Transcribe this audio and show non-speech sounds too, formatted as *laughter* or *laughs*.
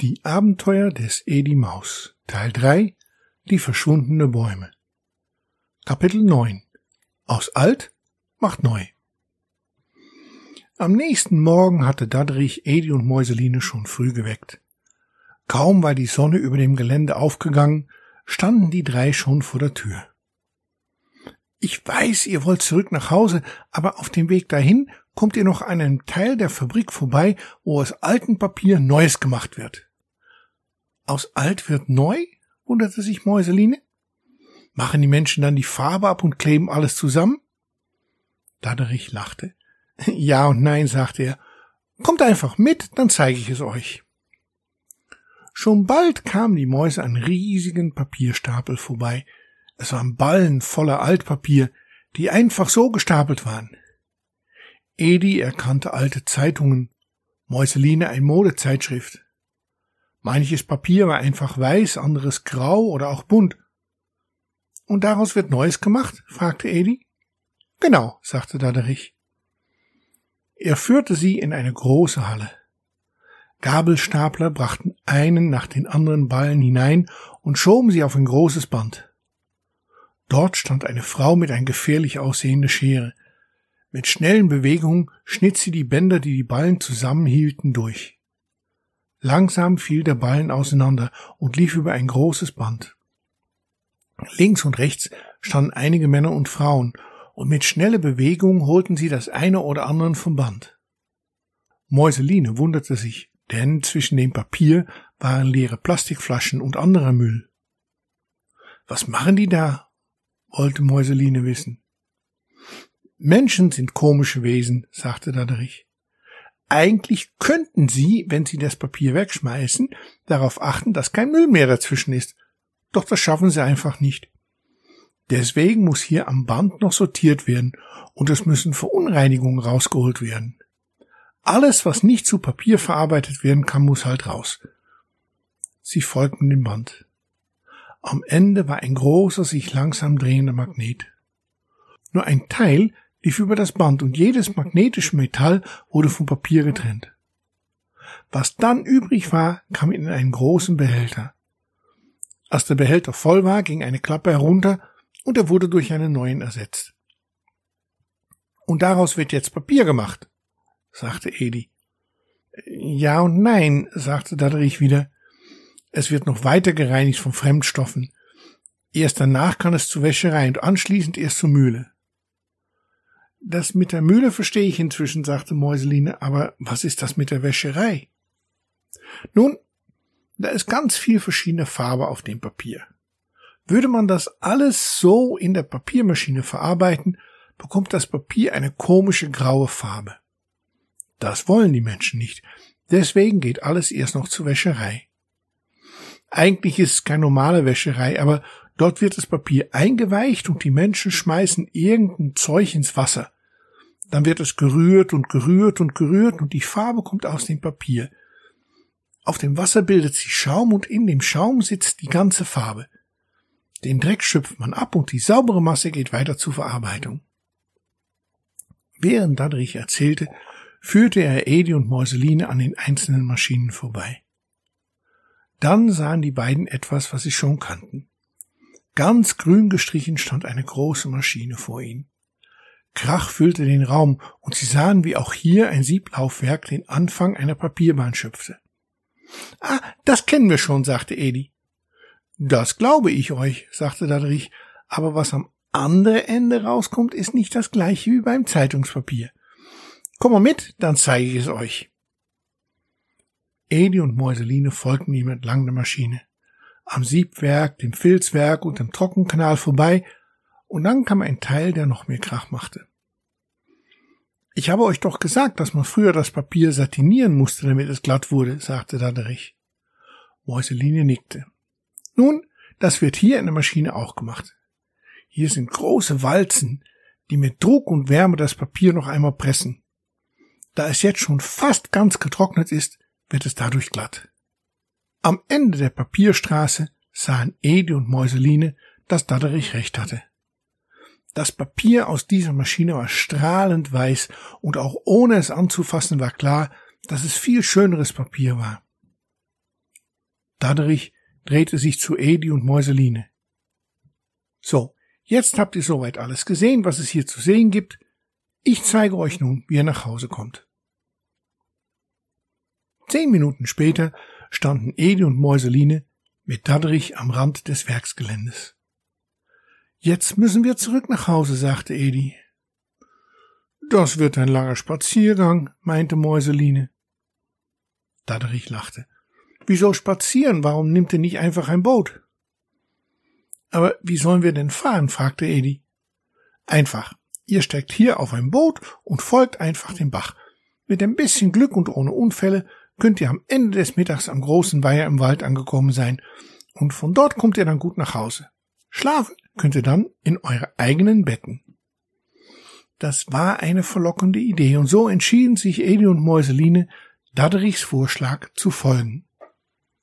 Die Abenteuer des Edi Maus. Teil 3 Die verschwundene Bäume. Kapitel 9 Aus alt macht neu. Am nächsten Morgen hatte Dadrich Edi und Mäuseline schon früh geweckt. Kaum war die Sonne über dem Gelände aufgegangen, standen die drei schon vor der Tür. Ich weiß, ihr wollt zurück nach Hause, aber auf dem Weg dahin kommt ihr noch an einem Teil der Fabrik vorbei, wo aus altem Papier Neues gemacht wird. Aus alt wird neu? wunderte sich Mäuseline. Machen die Menschen dann die Farbe ab und kleben alles zusammen? Daderich lachte. *laughs* Ja und nein, sagte er. Kommt einfach mit, dann zeige ich es euch. Schon bald kamen die Mäuse an riesigen Papierstapel vorbei, es waren Ballen voller Altpapier, die einfach so gestapelt waren. Edi erkannte alte Zeitungen, Mäuseline ein Modezeitschrift. Manches Papier war einfach weiß, anderes grau oder auch bunt. Und daraus wird Neues gemacht? fragte Edi. Genau, sagte Daderich. Er führte sie in eine große Halle. Gabelstapler brachten einen nach den anderen Ballen hinein und schoben sie auf ein großes Band. Dort stand eine Frau mit ein gefährlich aussehender Schere. Mit schnellen Bewegungen schnitt sie die Bänder, die die Ballen zusammenhielten, durch. Langsam fiel der Ballen auseinander und lief über ein großes Band. Links und rechts standen einige Männer und Frauen, und mit schneller Bewegung holten sie das eine oder andere vom Band. Mäuseline wunderte sich, denn zwischen dem Papier waren leere Plastikflaschen und anderer Müll. Was machen die da? wollte Mäuseline wissen. Menschen sind komische Wesen, sagte Daderich. Eigentlich könnten Sie, wenn Sie das Papier wegschmeißen, darauf achten, dass kein Müll mehr dazwischen ist. Doch das schaffen Sie einfach nicht. Deswegen muss hier am Band noch sortiert werden und es müssen Verunreinigungen rausgeholt werden. Alles, was nicht zu Papier verarbeitet werden kann, muss halt raus. Sie folgten dem Band. Am Ende war ein großer, sich langsam drehender Magnet. Nur ein Teil lief über das Band und jedes magnetische Metall wurde vom Papier getrennt. Was dann übrig war, kam in einen großen Behälter. Als der Behälter voll war, ging eine Klappe herunter und er wurde durch einen neuen ersetzt. Und daraus wird jetzt Papier gemacht, sagte Edi. Ja und nein, sagte Dadrich wieder. Es wird noch weiter gereinigt von Fremdstoffen. Erst danach kann es zur Wäscherei und anschließend erst zur Mühle. Das mit der Mühle verstehe ich inzwischen, sagte Mäuseline, aber was ist das mit der Wäscherei? Nun, da ist ganz viel verschiedene Farbe auf dem Papier. Würde man das alles so in der Papiermaschine verarbeiten, bekommt das Papier eine komische graue Farbe. Das wollen die Menschen nicht. Deswegen geht alles erst noch zur Wäscherei. Eigentlich ist es keine normale Wäscherei, aber dort wird das Papier eingeweicht und die Menschen schmeißen irgendein Zeug ins Wasser. Dann wird es gerührt und gerührt und gerührt und die Farbe kommt aus dem Papier. Auf dem Wasser bildet sich Schaum und in dem Schaum sitzt die ganze Farbe. Den Dreck schöpft man ab und die saubere Masse geht weiter zur Verarbeitung. Während Dadrich erzählte, führte er Edi und Mäuseline an den einzelnen Maschinen vorbei. Dann sahen die beiden etwas, was sie schon kannten. Ganz grün gestrichen stand eine große Maschine vor ihnen. Krach füllte den Raum, und sie sahen, wie auch hier ein Sieblaufwerk den Anfang einer Papierbahn schöpfte. Ah, das kennen wir schon, sagte Edi. Das glaube ich euch, sagte Dadrich, aber was am anderen Ende rauskommt, ist nicht das gleiche wie beim Zeitungspapier. Komm mal mit, dann zeige ich es euch. Edi und Mäuseline folgten ihm entlang der Maschine. Am Siebwerk, dem Filzwerk und dem Trockenkanal vorbei, und dann kam ein Teil, der noch mehr Krach machte. Ich habe euch doch gesagt, dass man früher das Papier satinieren musste, damit es glatt wurde, sagte Daderich. Mäuseline nickte. Nun, das wird hier in der Maschine auch gemacht. Hier sind große Walzen, die mit Druck und Wärme das Papier noch einmal pressen. Da es jetzt schon fast ganz getrocknet ist, wird es dadurch glatt. Am Ende der Papierstraße sahen Edi und Mäuseline, dass Daderich recht hatte. Das Papier aus dieser Maschine war strahlend weiß und auch ohne es anzufassen war klar, dass es viel schöneres Papier war. Dadderich drehte sich zu Edi und Mäuseline. So, jetzt habt ihr soweit alles gesehen, was es hier zu sehen gibt. Ich zeige euch nun, wie ihr nach Hause kommt. Zehn Minuten später standen Edi und Mäuseline mit Dadderich am Rand des Werksgeländes. Jetzt müssen wir zurück nach Hause, sagte Edi. Das wird ein langer Spaziergang, meinte Mäuseline. Dadderich lachte. Wieso spazieren? Warum nimmt ihr nicht einfach ein Boot? Aber wie sollen wir denn fahren? fragte Edi. Einfach. Ihr steigt hier auf ein Boot und folgt einfach dem Bach. Mit ein bisschen Glück und ohne Unfälle könnt ihr am Ende des Mittags am großen Weiher im Wald angekommen sein, und von dort kommt ihr dann gut nach Hause. Schlafen könnt ihr dann in eure eigenen Betten. Das war eine verlockende Idee, und so entschieden sich Edi und Mäuseline, Dadderichs Vorschlag zu folgen.